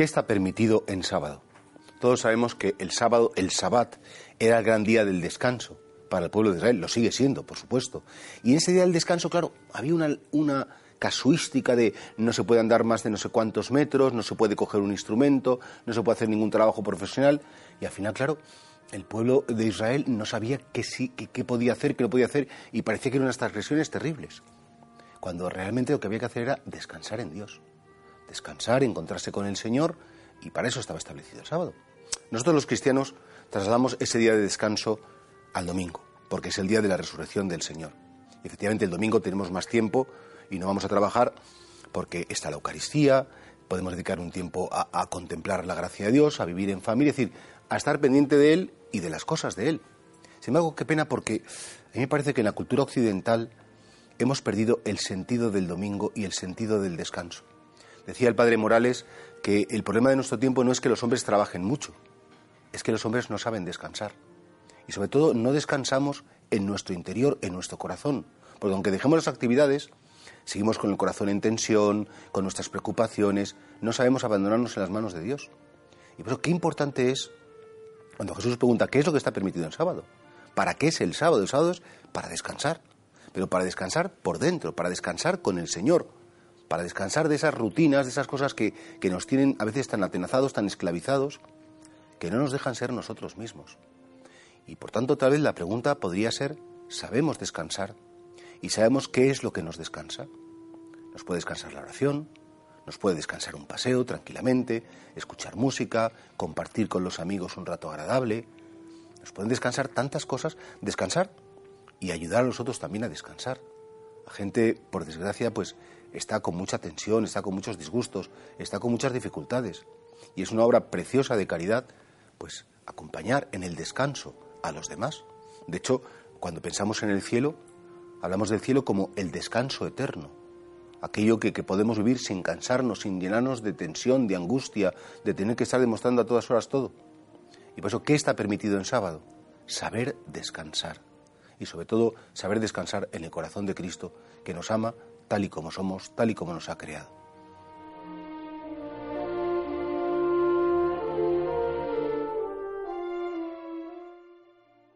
¿Qué está permitido en sábado? Todos sabemos que el sábado, el sabbat, era el gran día del descanso para el pueblo de Israel, lo sigue siendo, por supuesto. Y en ese día del descanso, claro, había una, casuística de no se puede andar más de no sé cuántos metros, no se puede coger un instrumento, no se puede hacer ningún trabajo profesional. Y al final, claro, el pueblo de Israel no sabía qué, podía hacer, qué no podía hacer, y parecía que eran unas transgresiones terribles. Cuando realmente lo que había que hacer era descansar en Dios. Descansar, encontrarse con el Señor, y para eso estaba establecido el sábado. Nosotros los cristianos trasladamos ese día de descanso al domingo, porque es el día de la resurrección del Señor. efectivamente el domingo tenemos más tiempo y no vamos a trabajar porque está la Eucaristía, podemos dedicar un tiempo a, contemplar la gracia de Dios, a vivir en familia, es decir, a estar pendiente de Él y de las cosas de Él. Sin embargo, qué pena porque a mí me parece que en la cultura occidental hemos perdido el sentido del domingo y el sentido del descanso. Decía el padre Morales que el problema de nuestro tiempo no es que los hombres trabajen mucho, es que los hombres no saben descansar. Y sobre todo no descansamos en nuestro interior, en nuestro corazón. Porque aunque dejemos las actividades, seguimos con el corazón en tensión, con nuestras preocupaciones, no sabemos abandonarnos en las manos de Dios. Y por eso qué importante es cuando Jesús pregunta qué es lo que está permitido en sábado. ¿Para qué es el sábado? El sábado es para descansar, pero para descansar por dentro, para descansar con el Señor, para descansar de esas rutinas, de esas cosas que, que nos tienen a veces tan atenazados, tan esclavizados, que no nos dejan ser nosotros mismos. Y por tanto, tal vez la pregunta podría ser, ¿sabemos descansar? ¿Y sabemos qué es lo que nos descansa? Nos puede descansar la oración, nos puede descansar un paseo tranquilamente, escuchar música, compartir con los amigos un rato agradable. Nos pueden descansar tantas cosas, descansar y ayudar a los otros también a descansar. La gente, por desgracia, pues está con mucha tensión, está con muchos disgustos, está con muchas dificultades. Y es una obra preciosa de caridad pues acompañar en el descanso a los demás. De hecho, cuando pensamos en el cielo, hablamos del cielo como el descanso eterno, aquello que, podemos vivir sin cansarnos, sin llenarnos de tensión, de angustia, de tener que estar demostrando a todas horas todo. Y por eso, ¿qué está permitido en sábado? Saber descansar. Y sobre todo, saber descansar en el corazón de Cristo, que nos ama tal y como somos, tal y como nos ha creado.